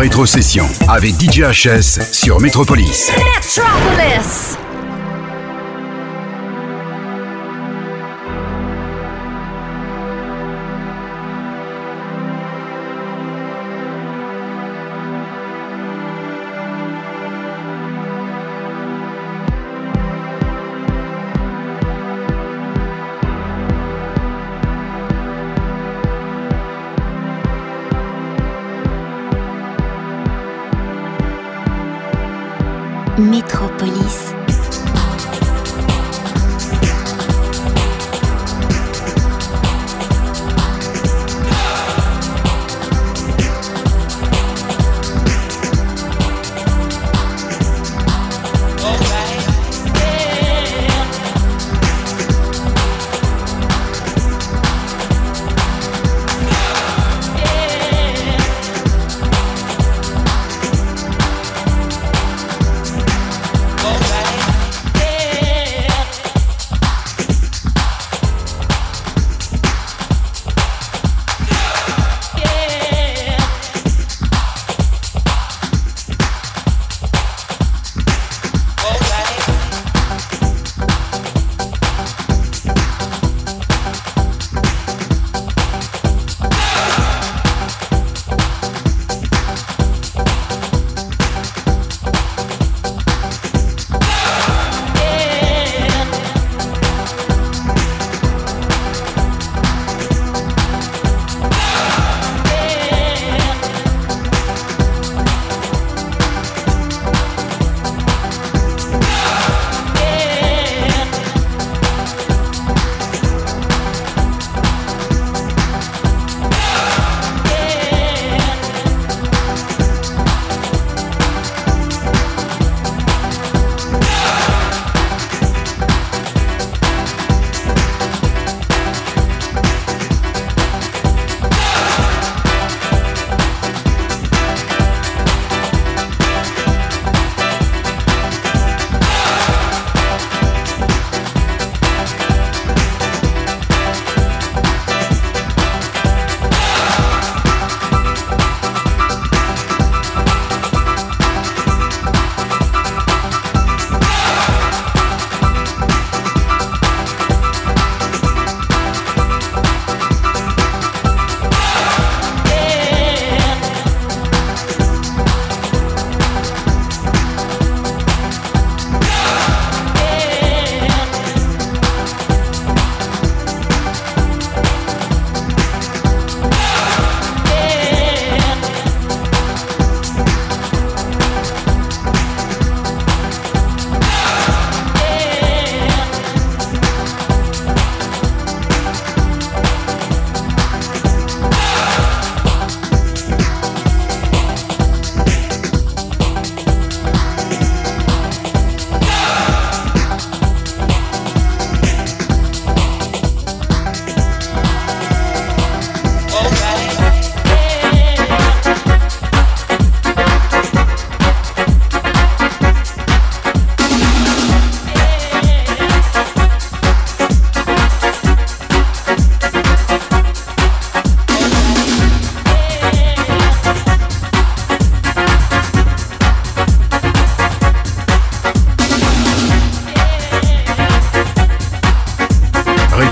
Rétrocession avec DJ HS sur Metropolis. Metropolis.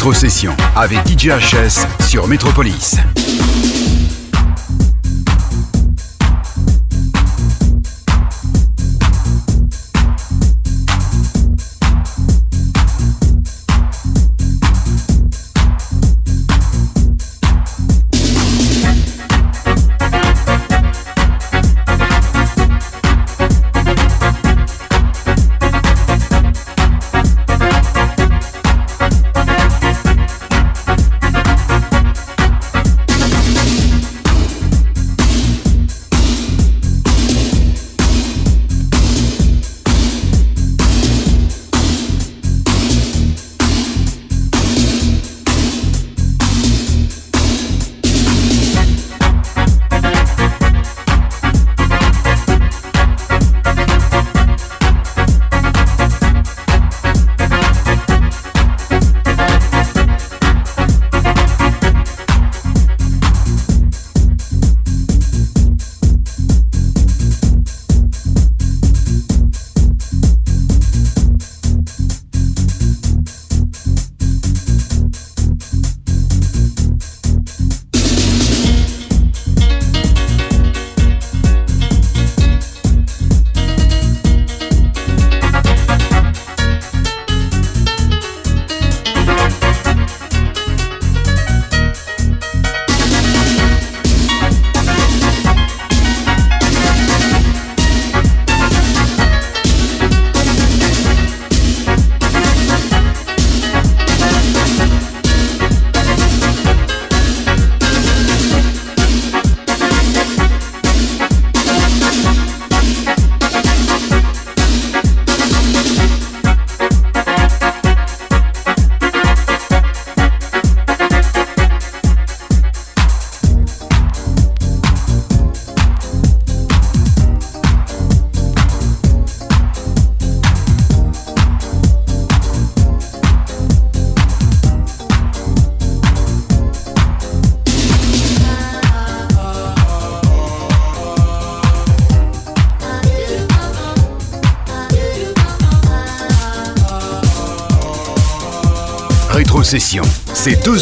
Rétrocession avec DJ HS sur Métropolis.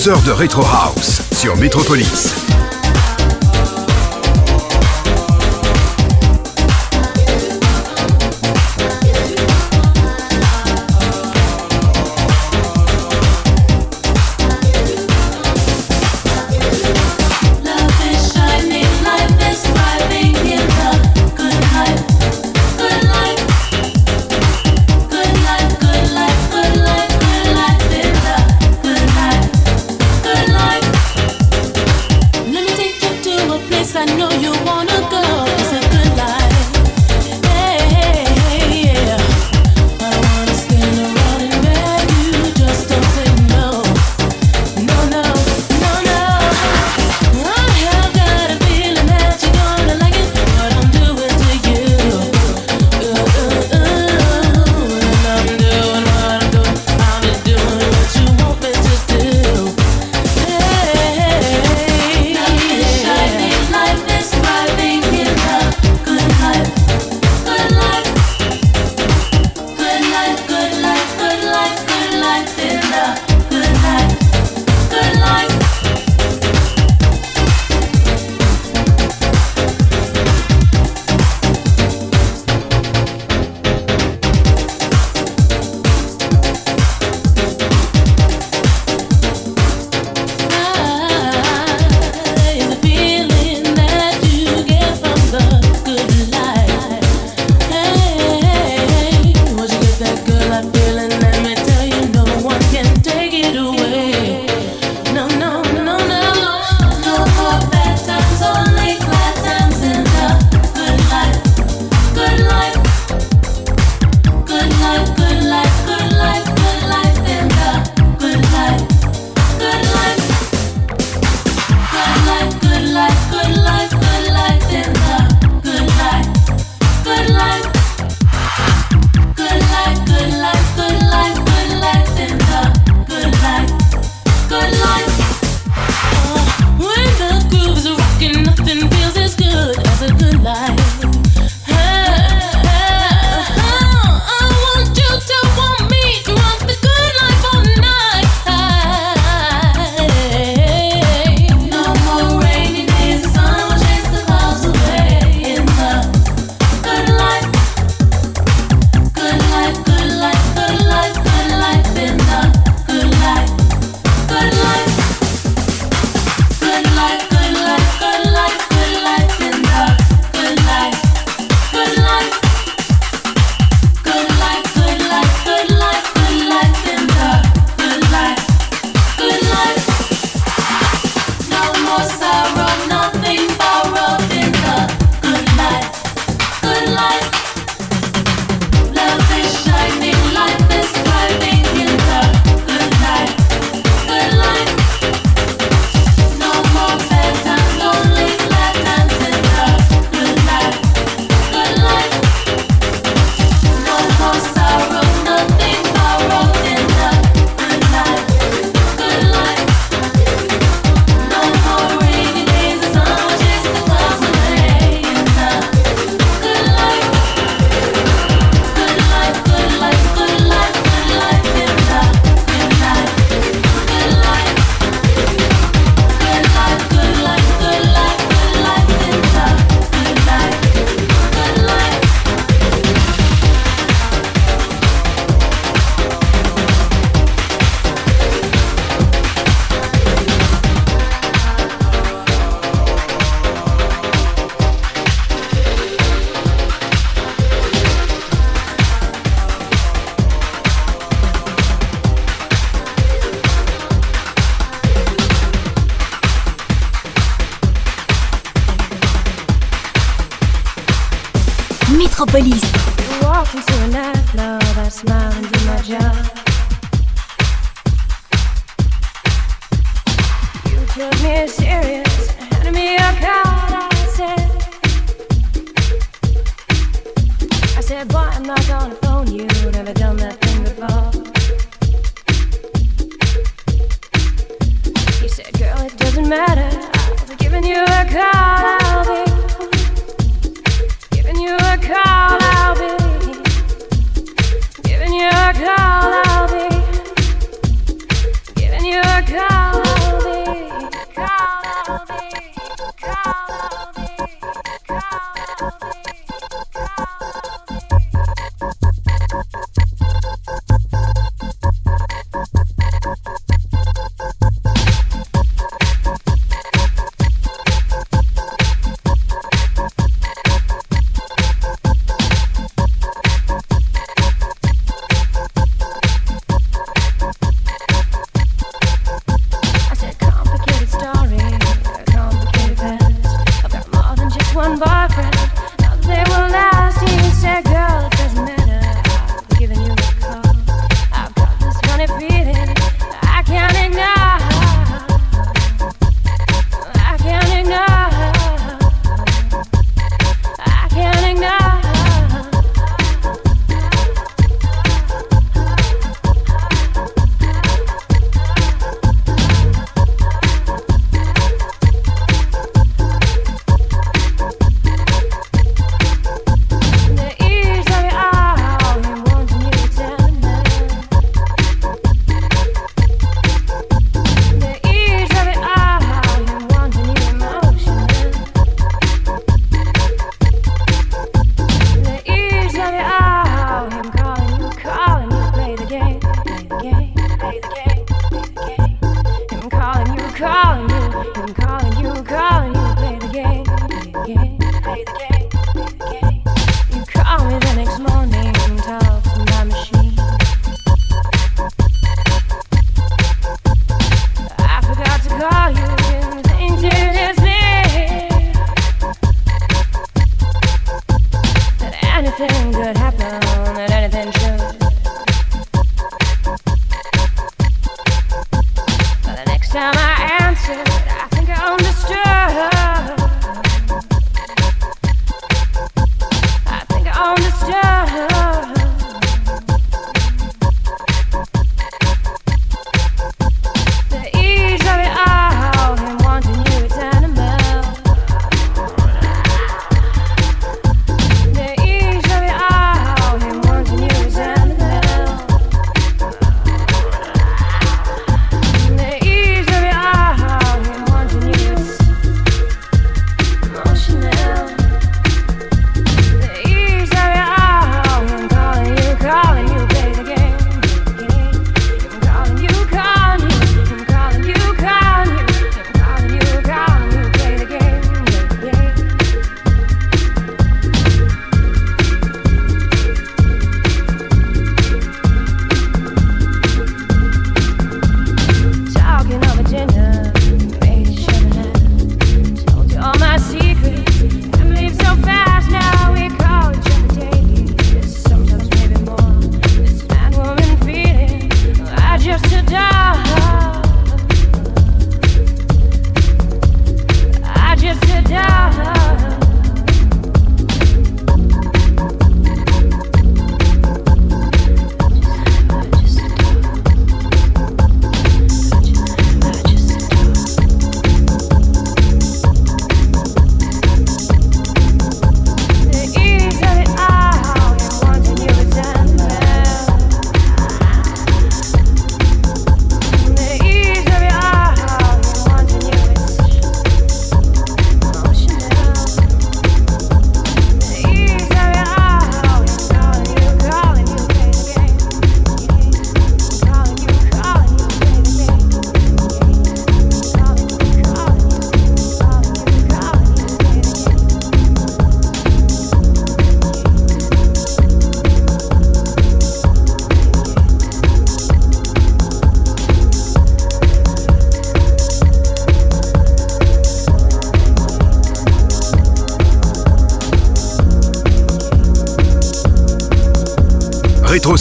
De Retro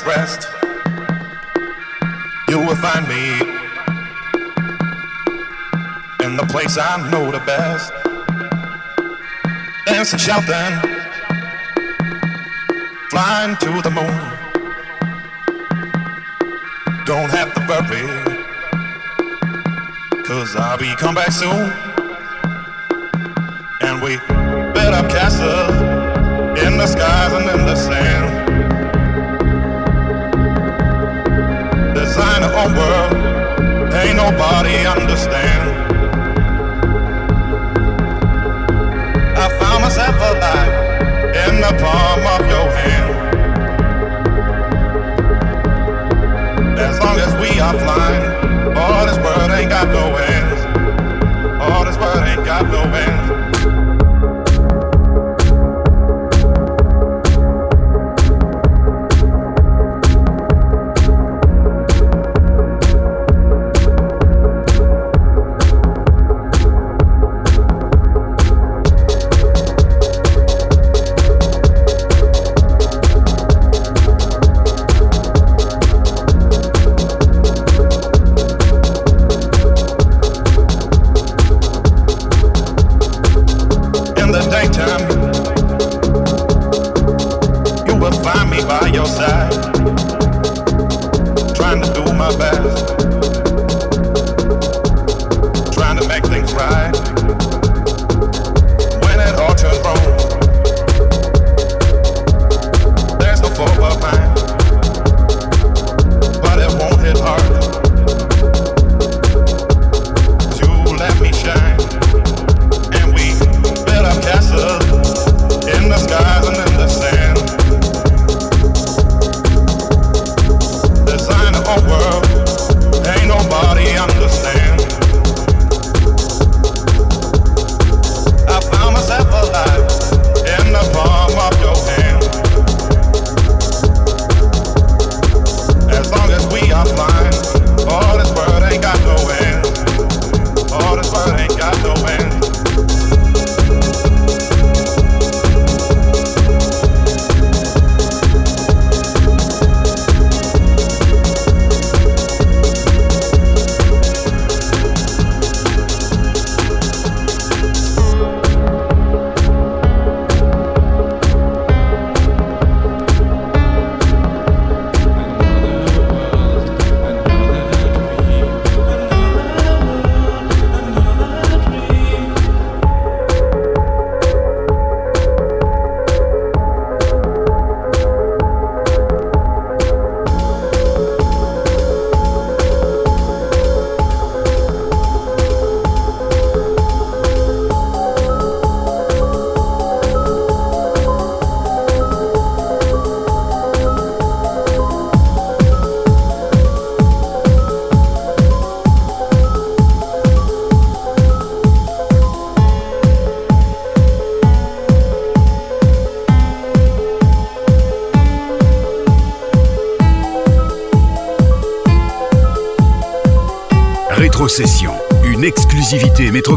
Rest. You will find me in the place I know the best. Dancing, shouting, flying to the moon. Don't have to worry, cause I'll be come back soon. And we build up castles in the skies and in the sand. Own world. Ain't nobody understand. I found myself alive in the palm of your hand. As long as we are flying, all this world ain't got no ends. All this world ain't got no ends.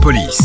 Exclusivité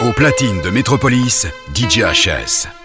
Au platine de Métropolis, DJ HS.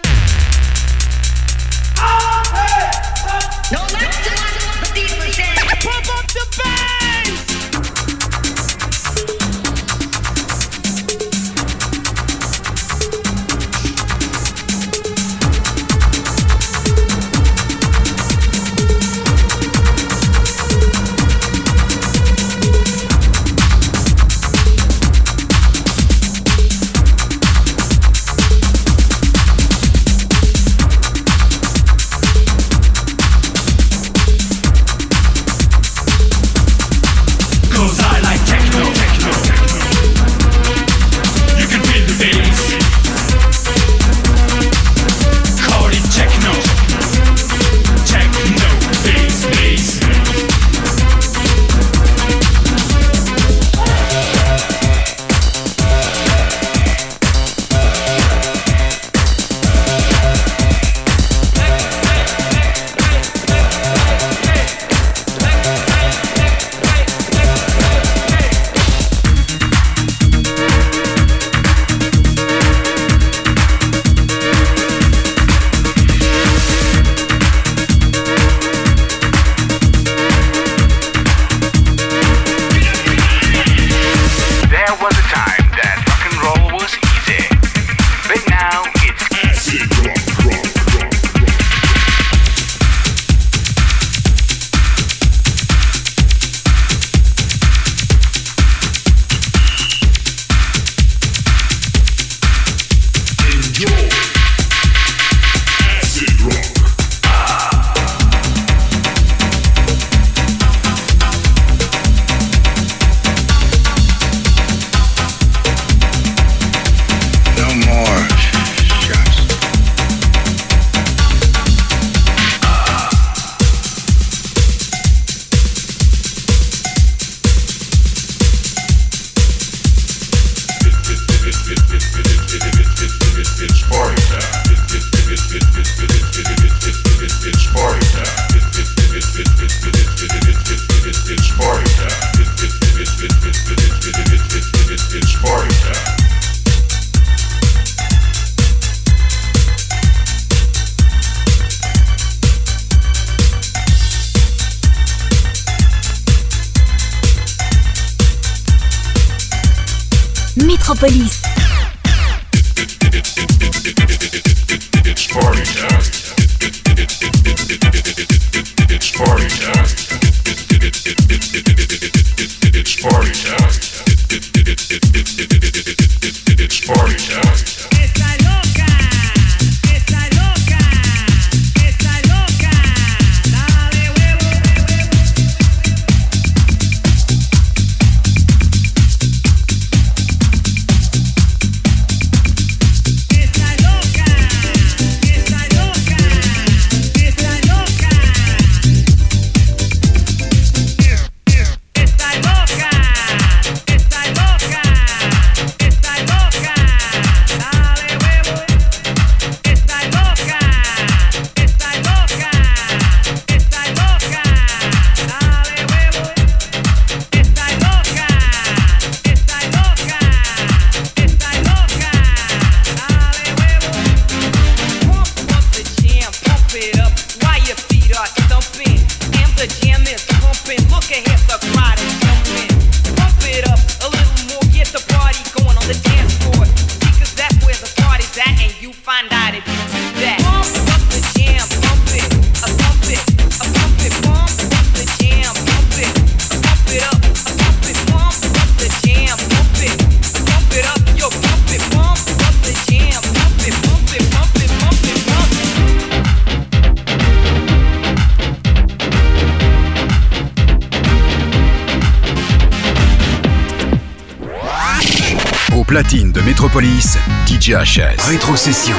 Métropolis, DJ HS. Rétrocession.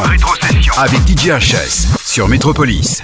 Rétrocession. Avec DJ HS sur Métropolis.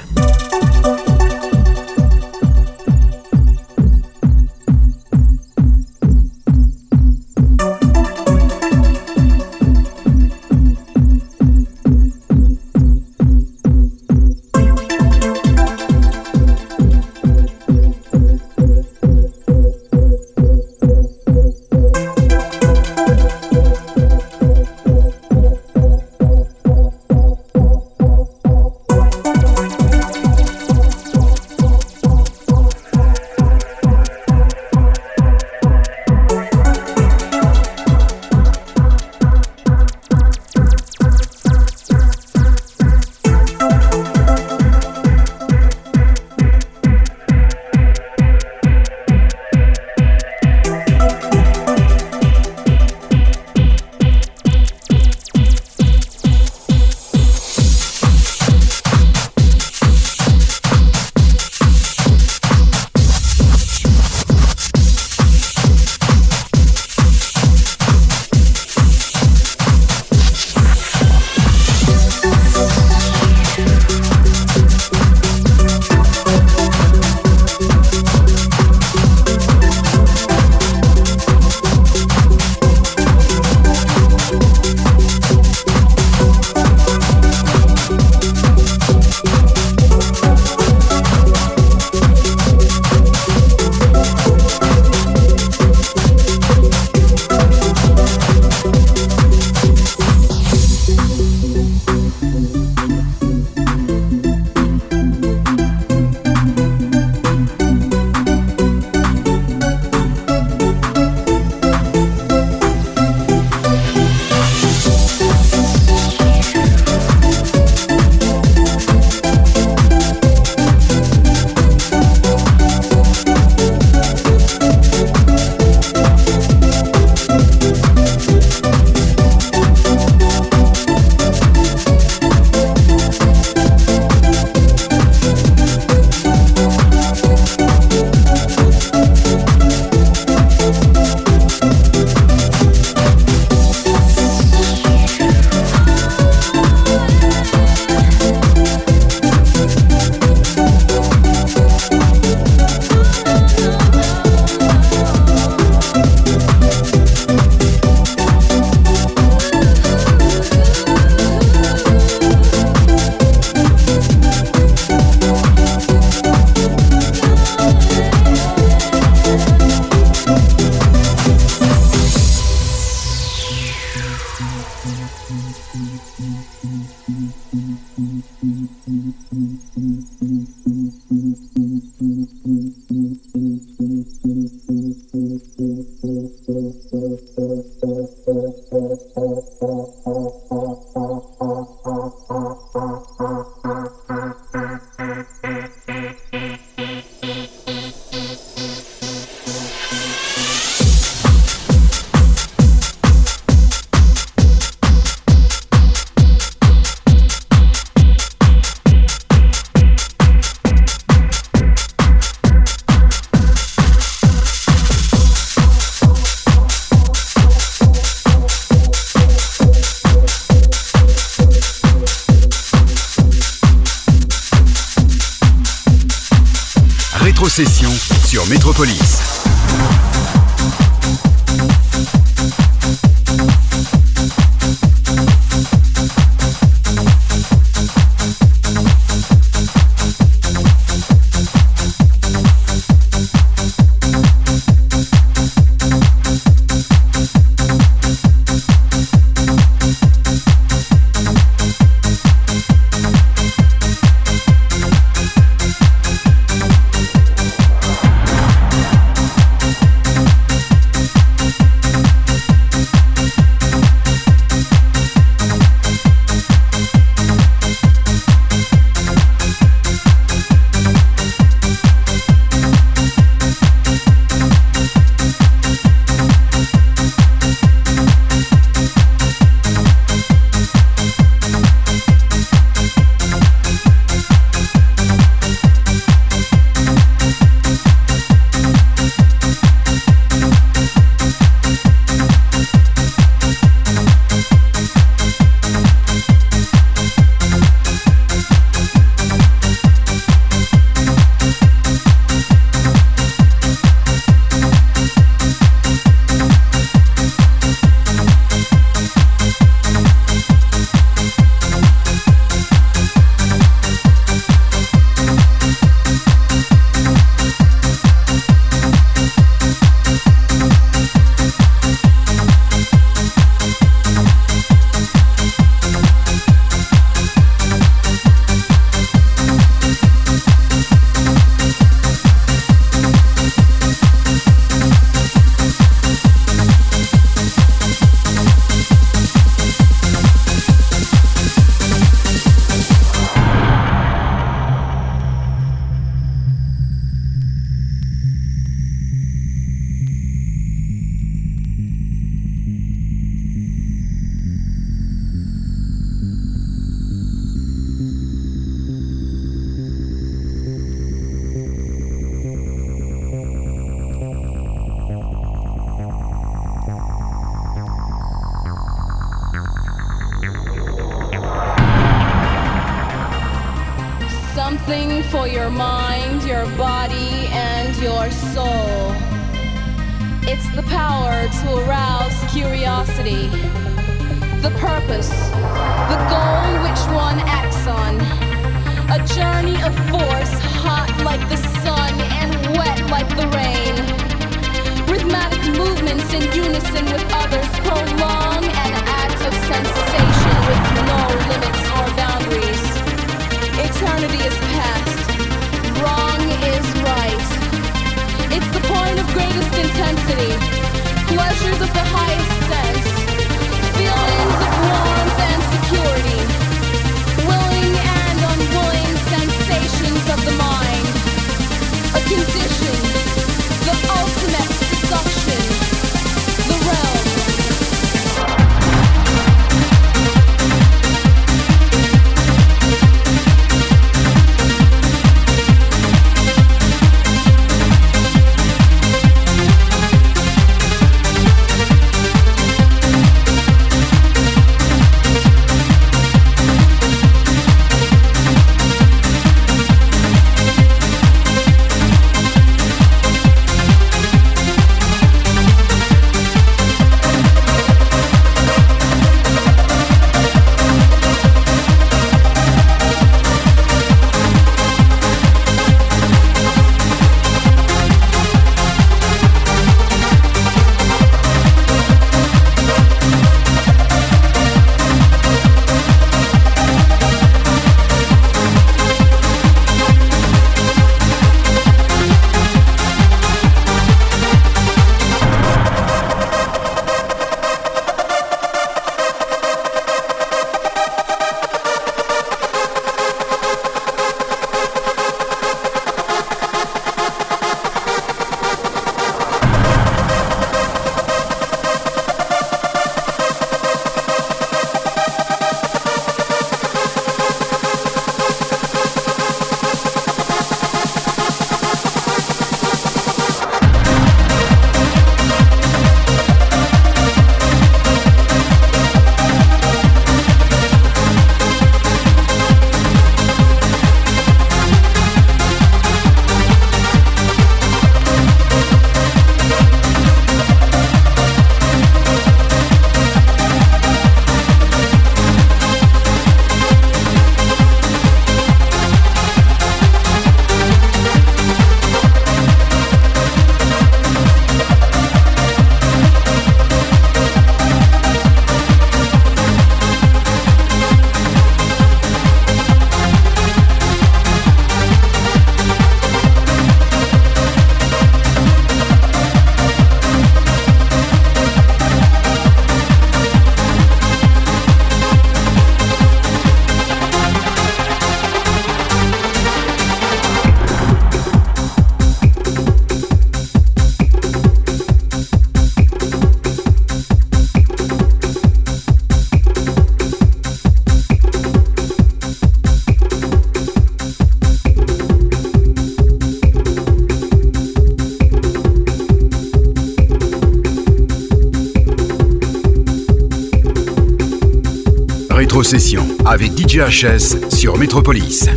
Session avec DJ HS sur Metropolis.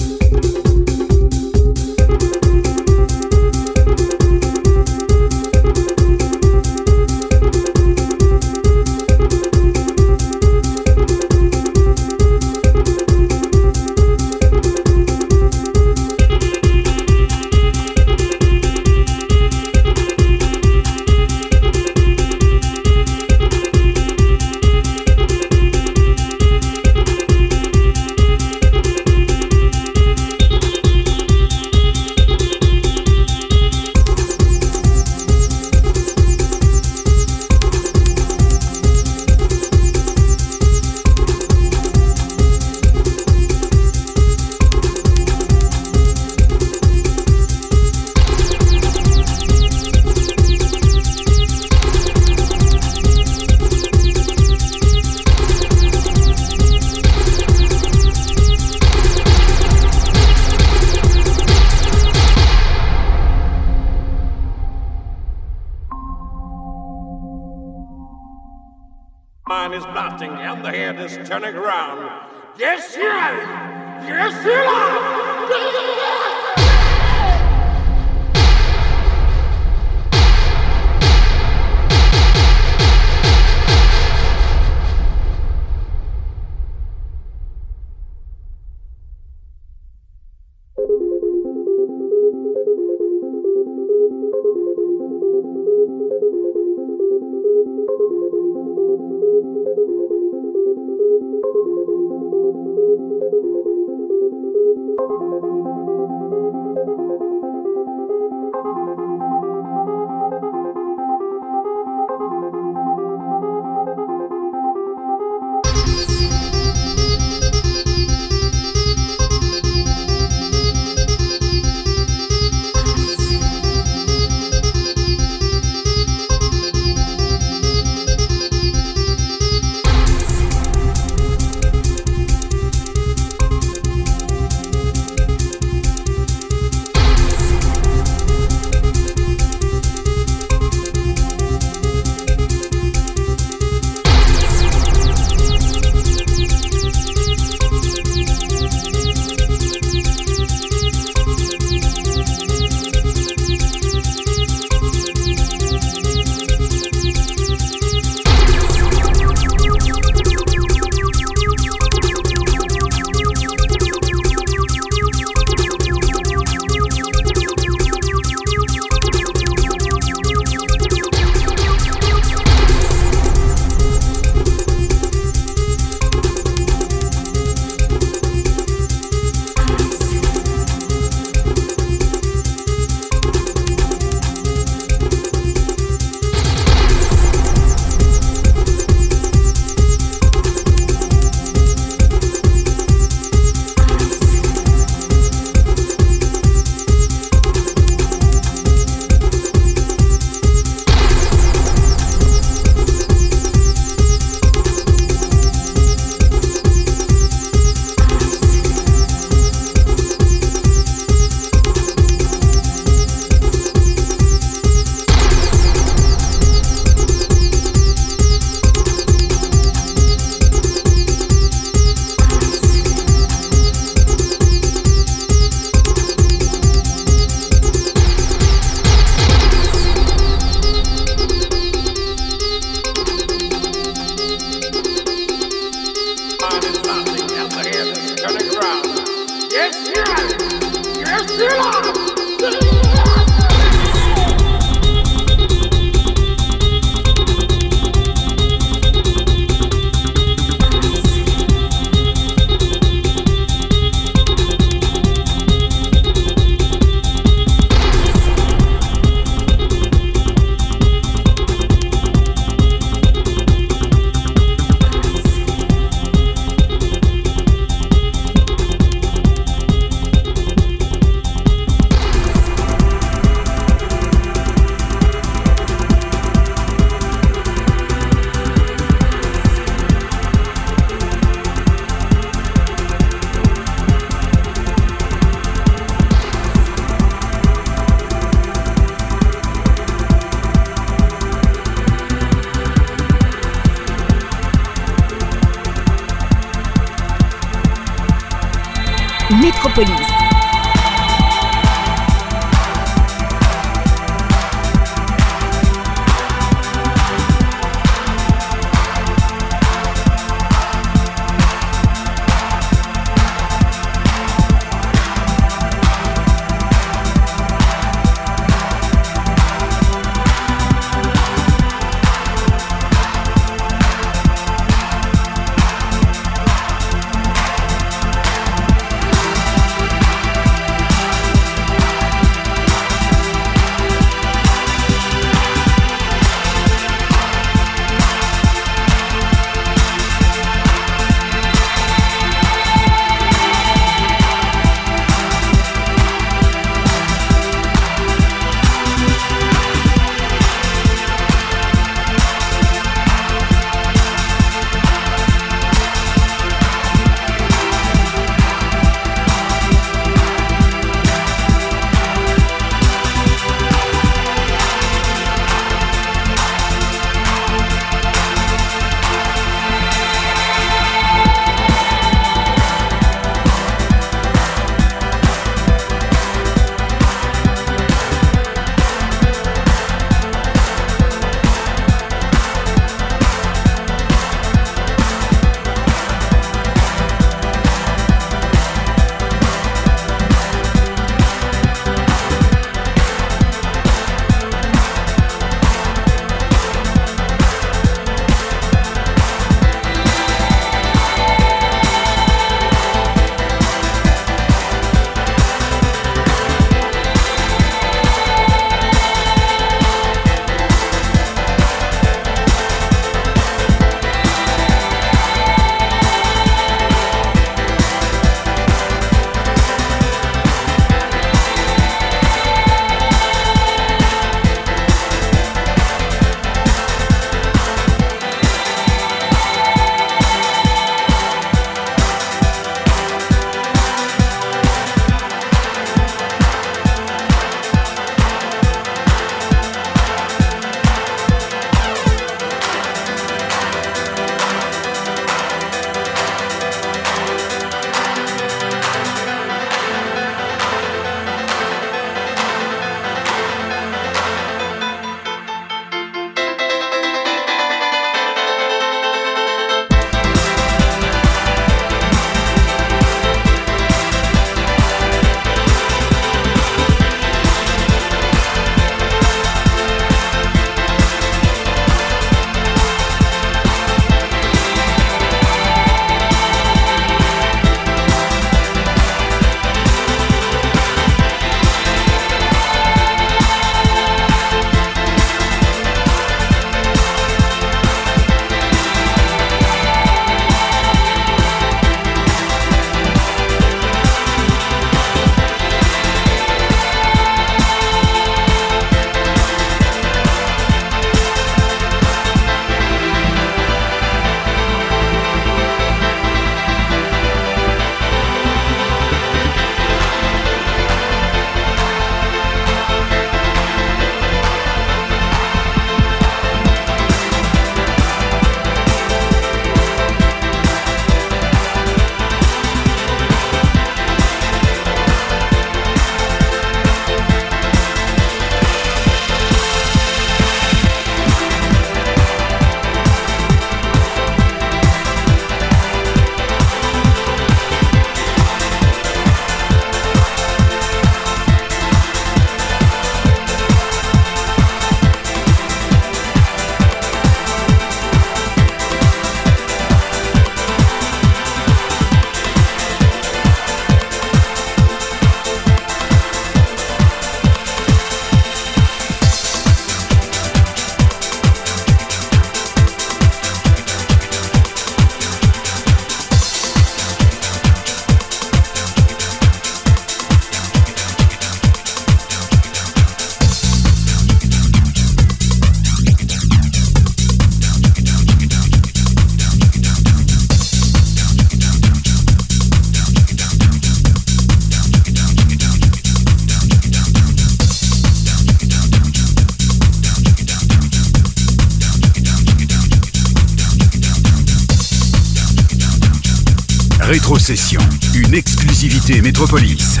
Rétrocession, une exclusivité Métropolis.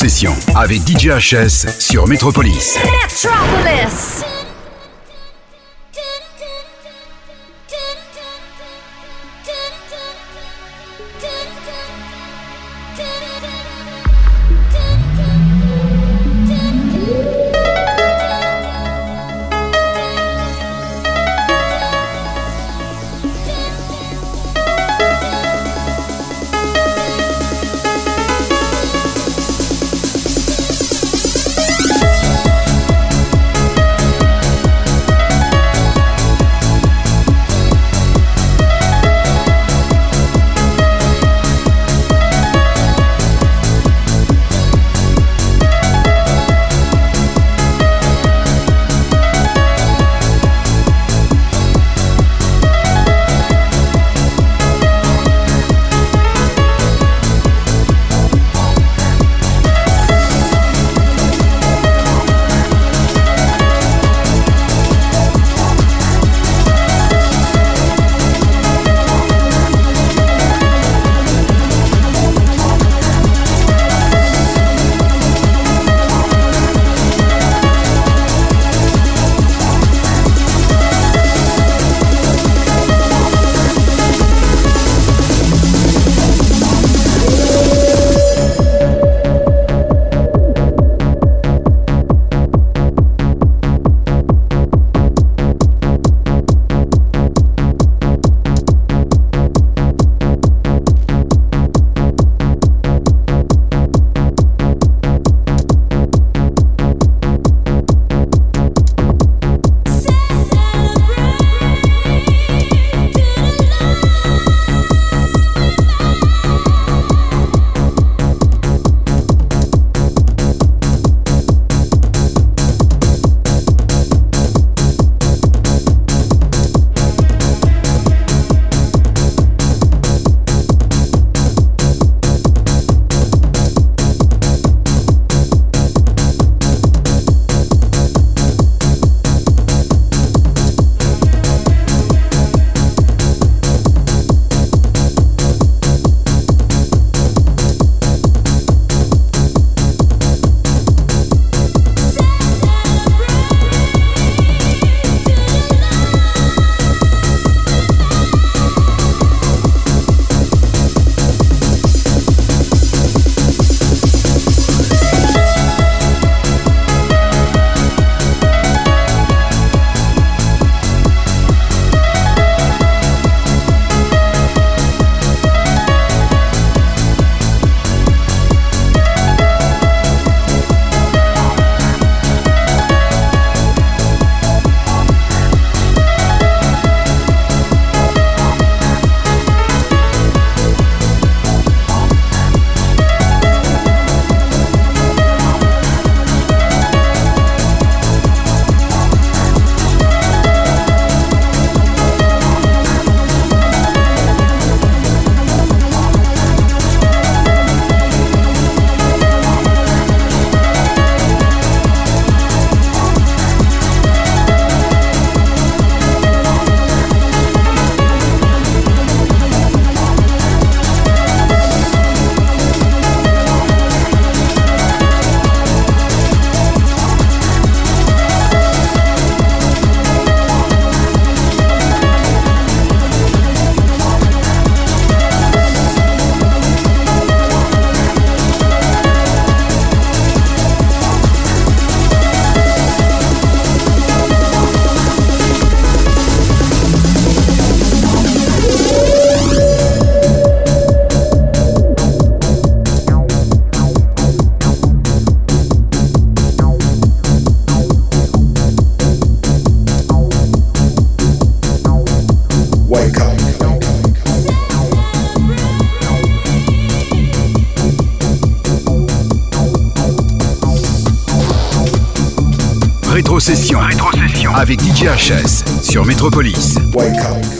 Rétrocession avec DJ HS sur Métropolis. Metropolis. Rétrocession. Rétrocession. Avec DJ HS sur Métropolis. Wake up.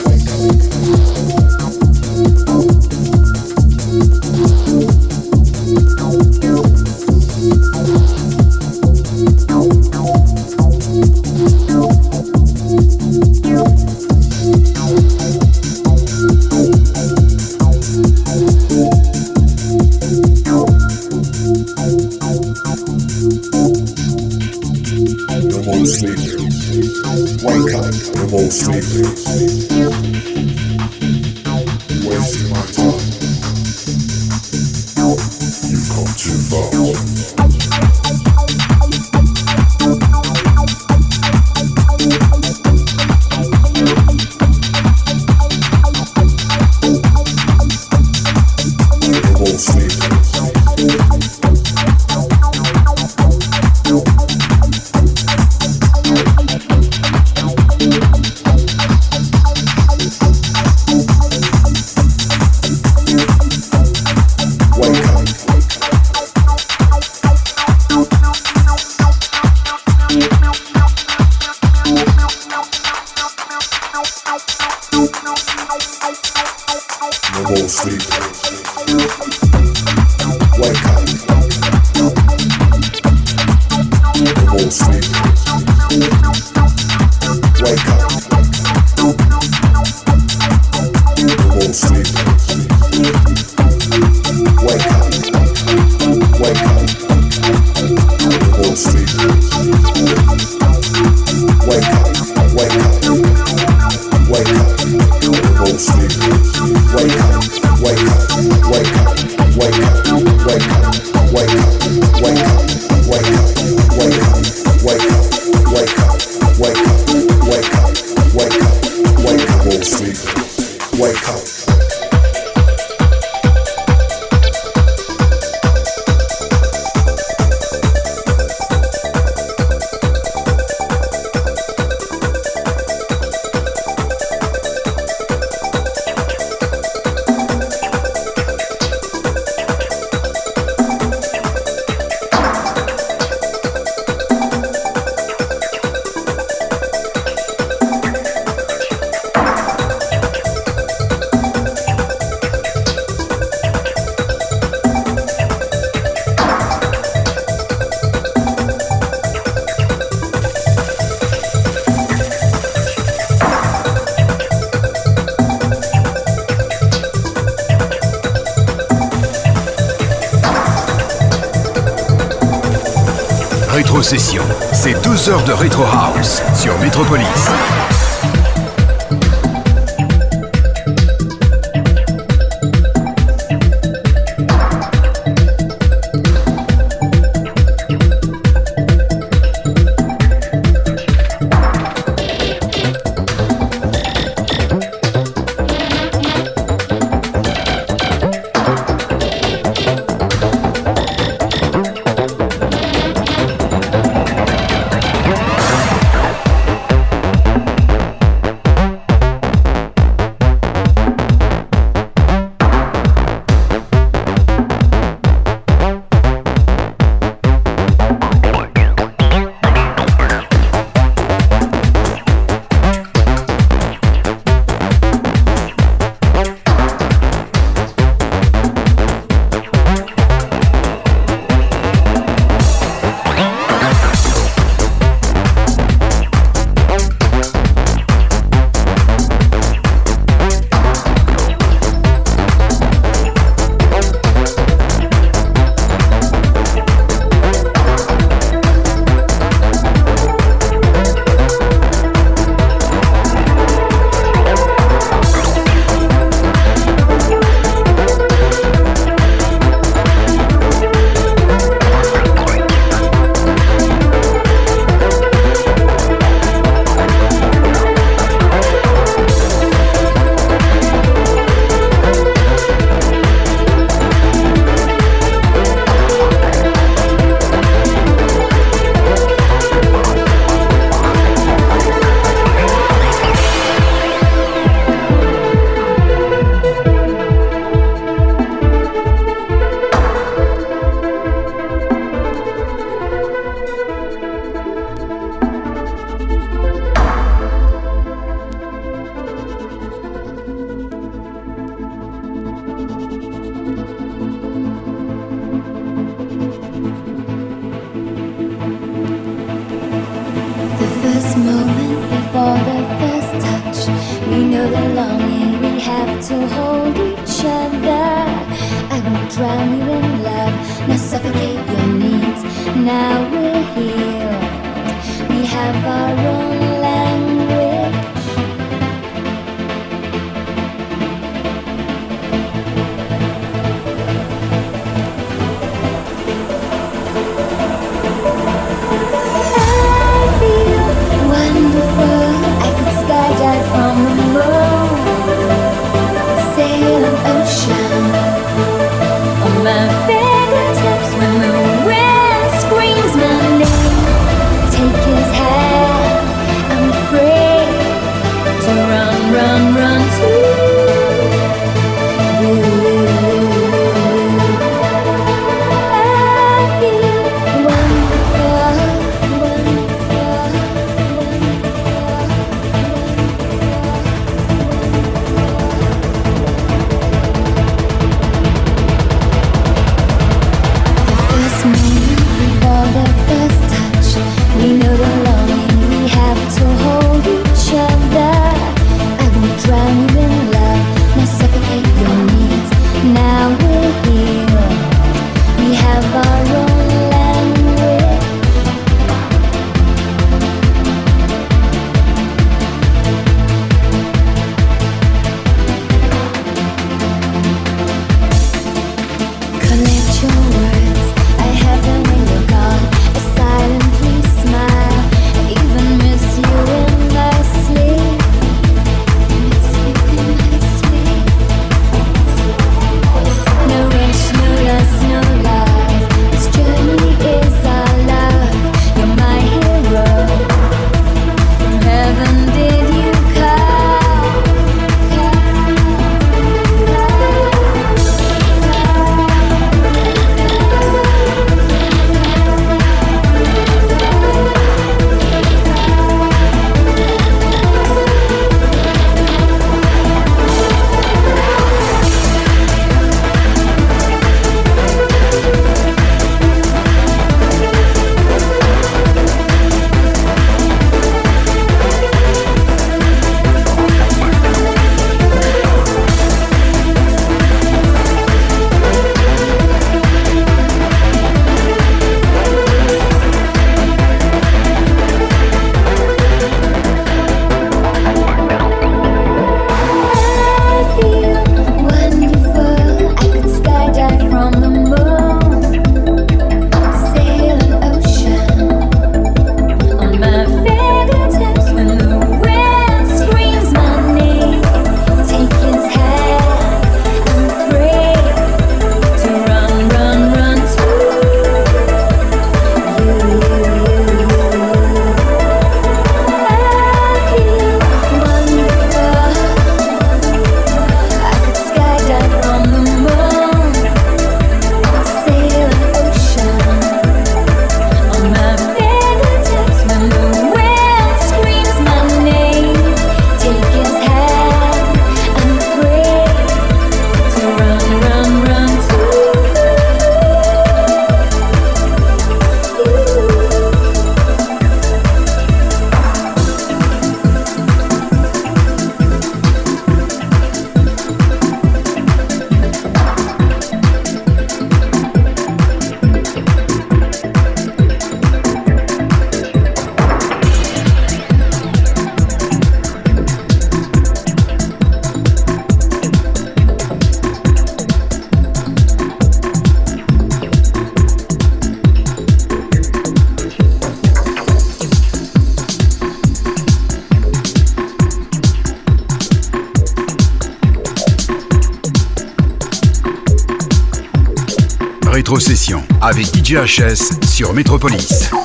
DJHS sur Métropolis.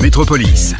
Métropolis.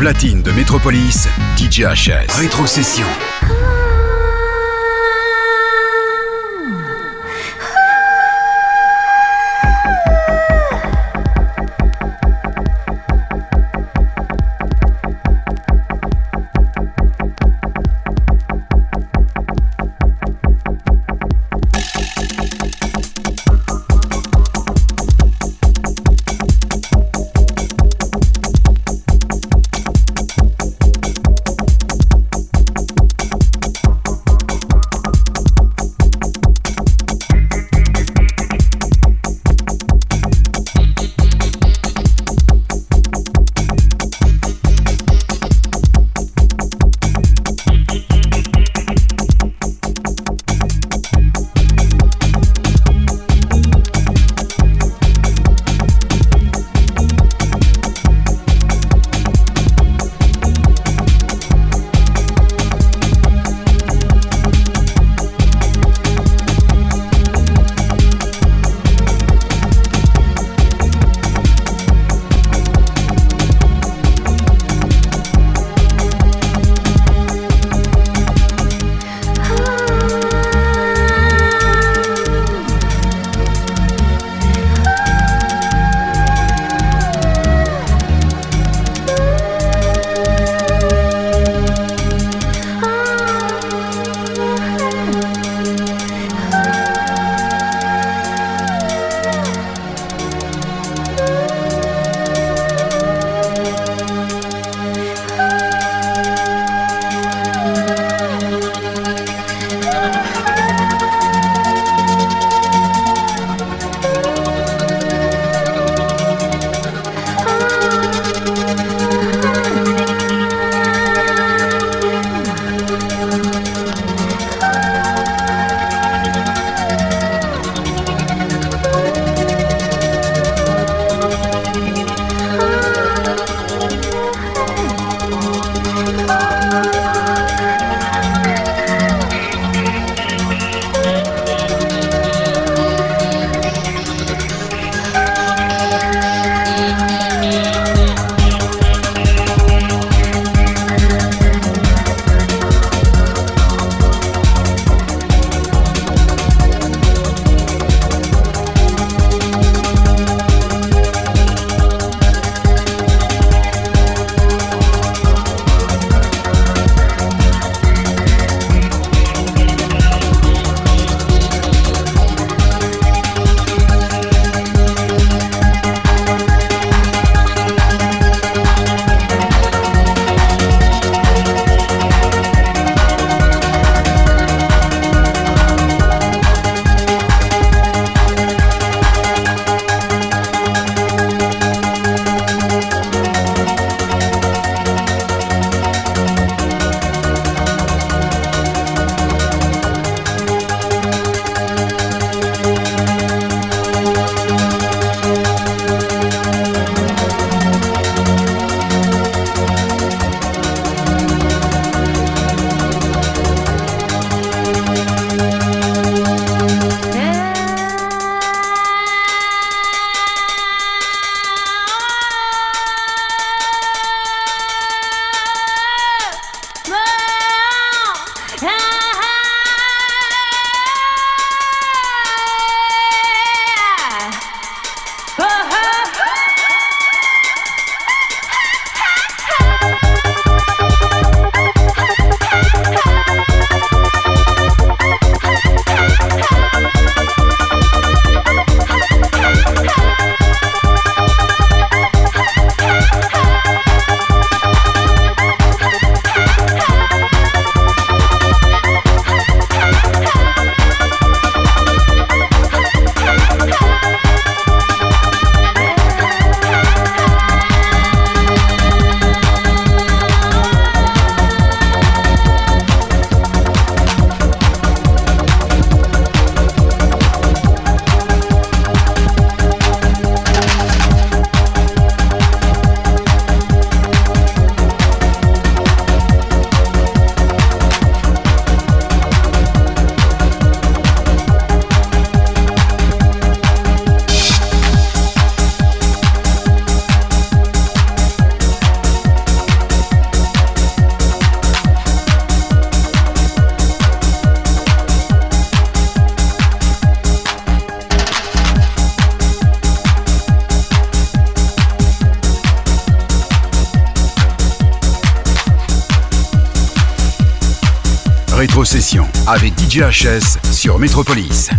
Platine de Métropolis, DJ HS. Rétrocession. Avec DJ HS sur Métropolis.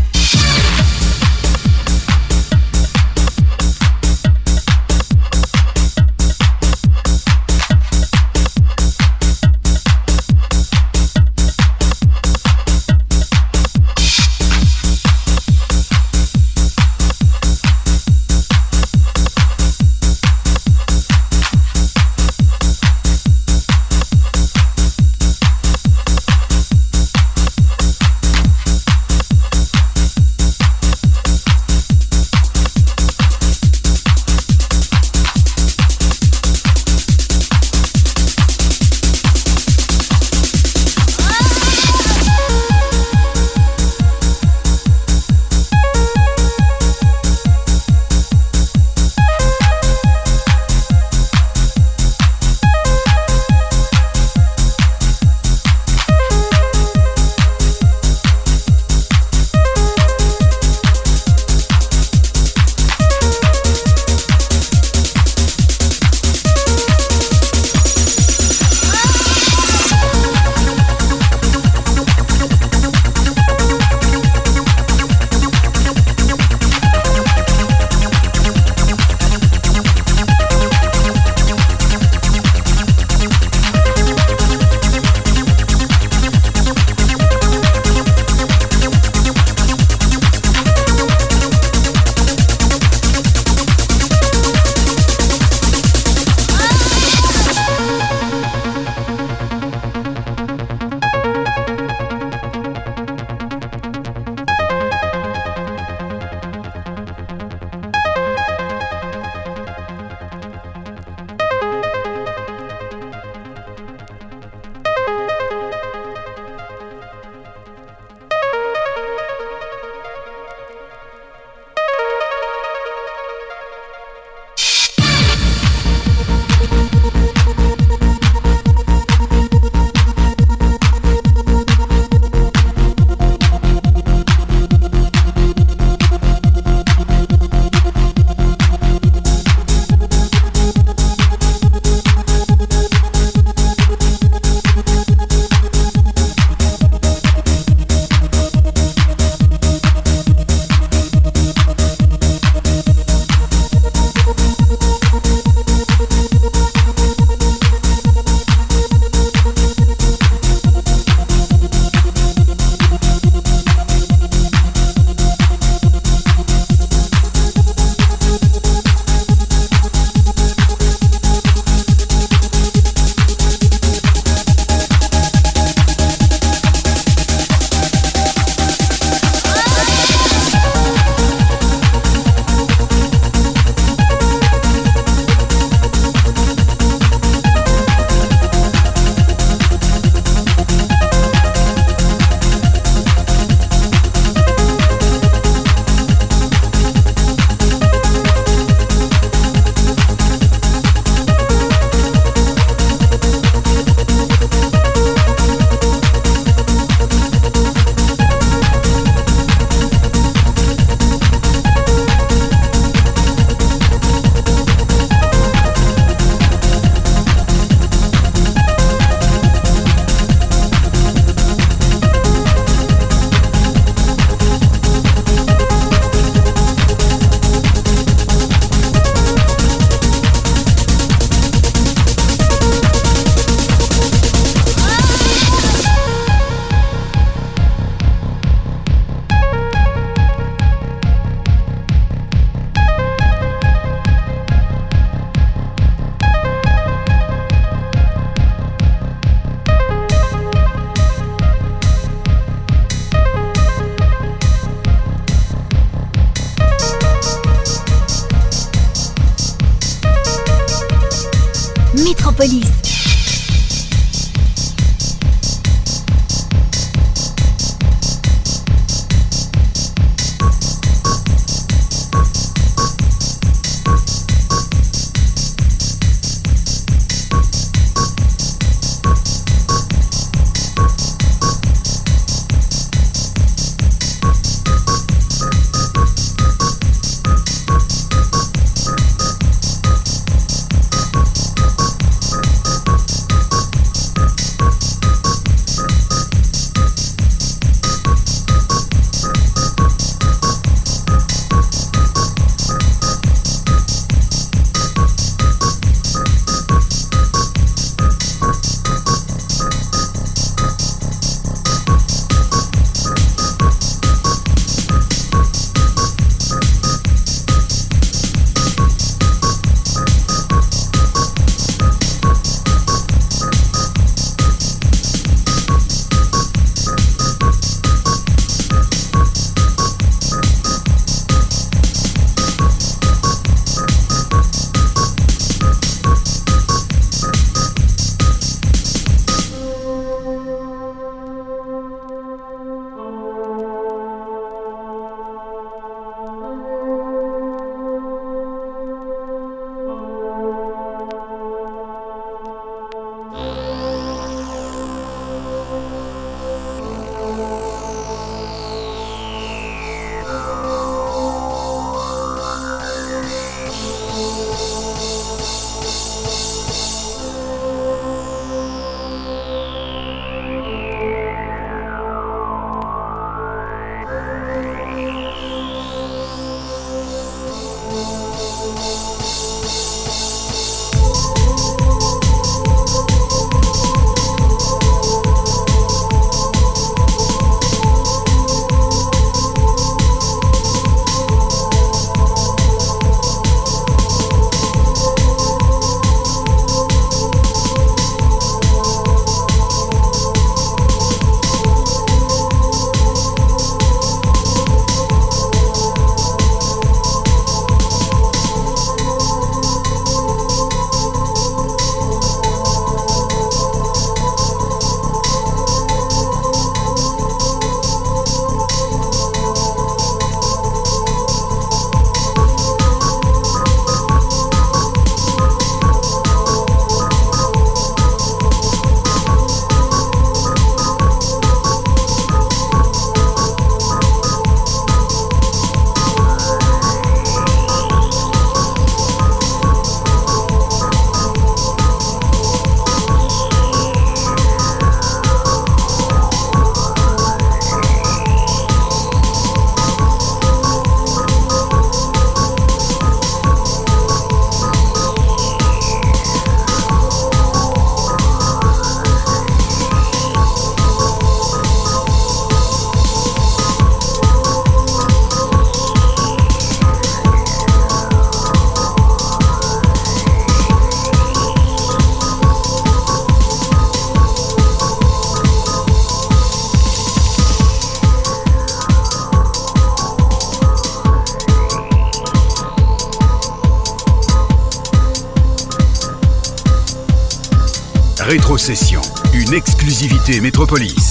Exclusivité Métropolis.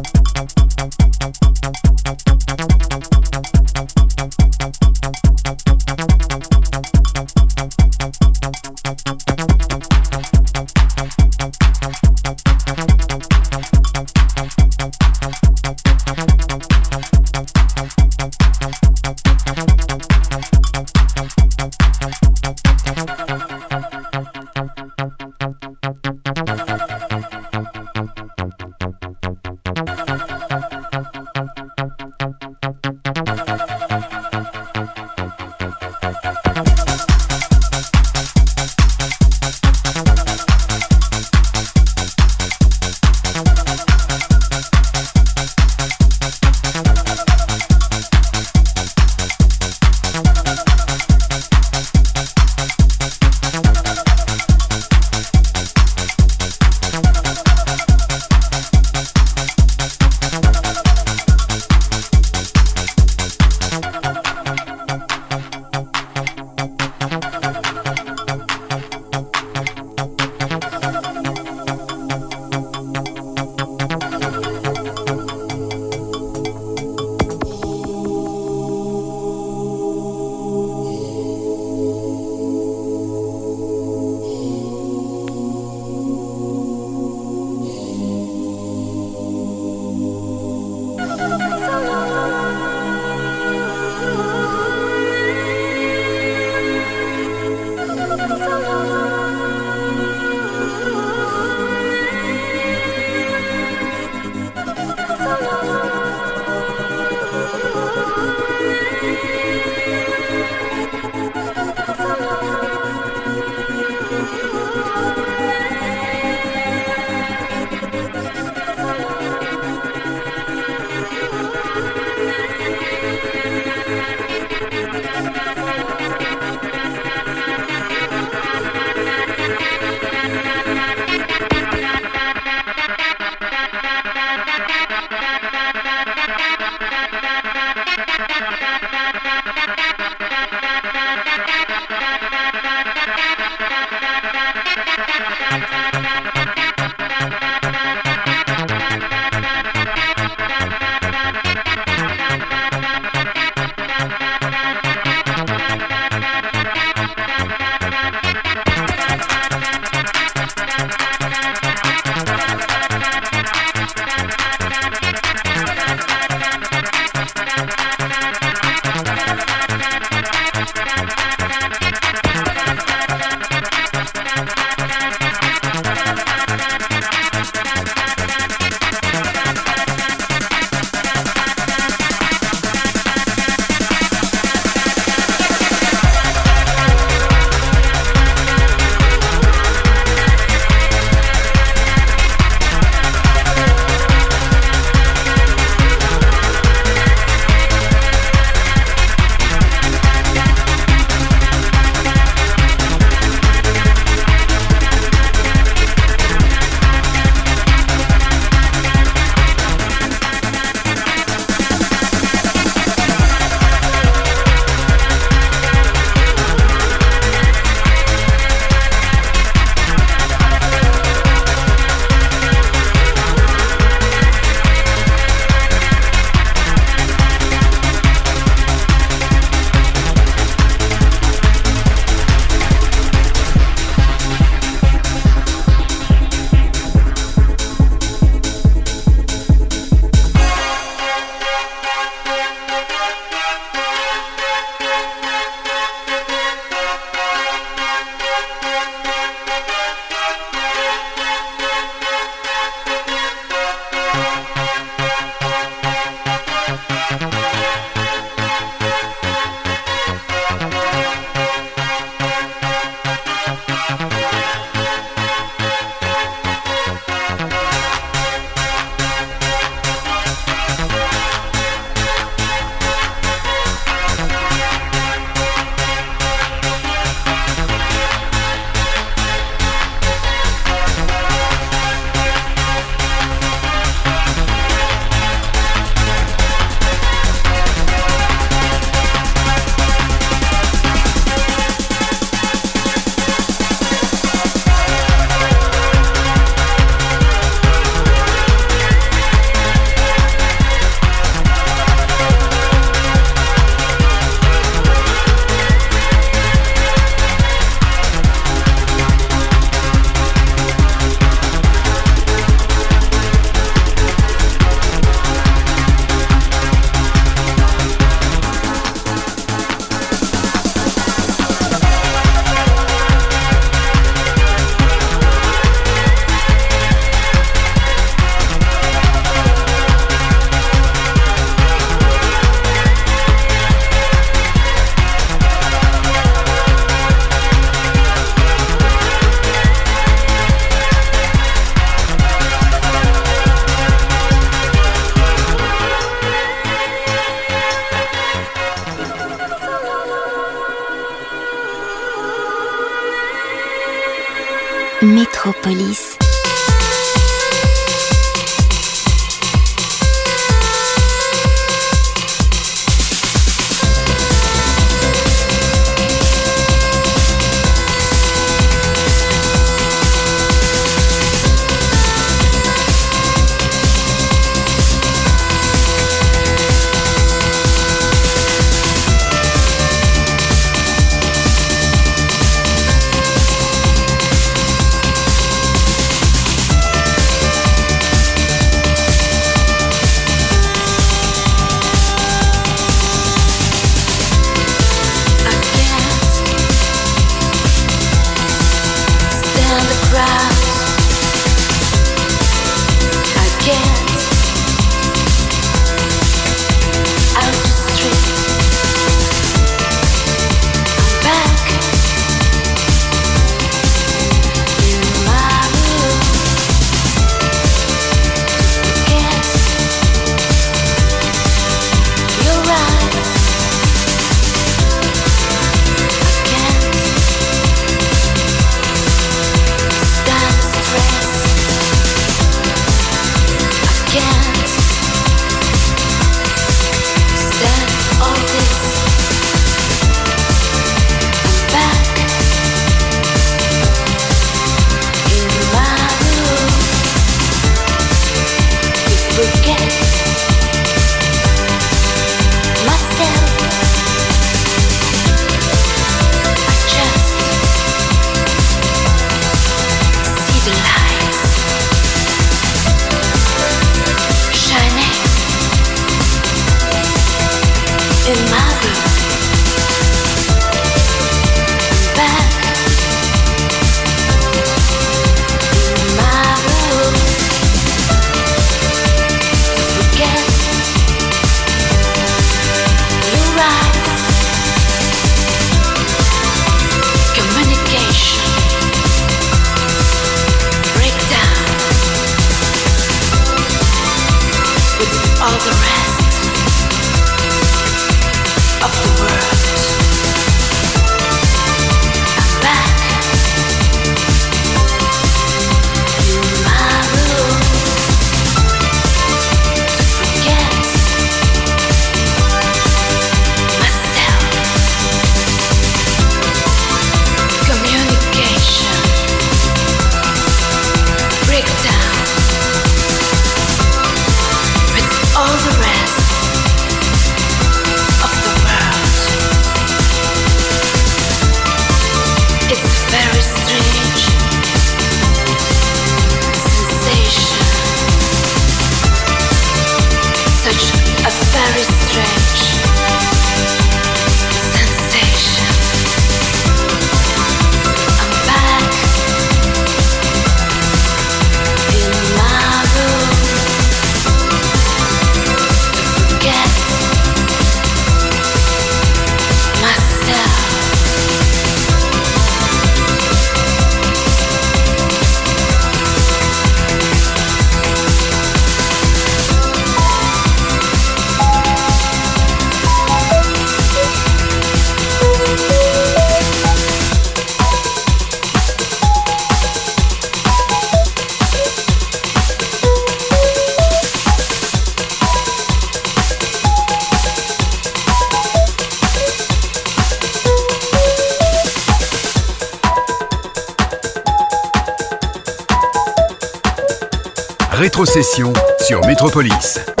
Rétrocession sur Métropolis.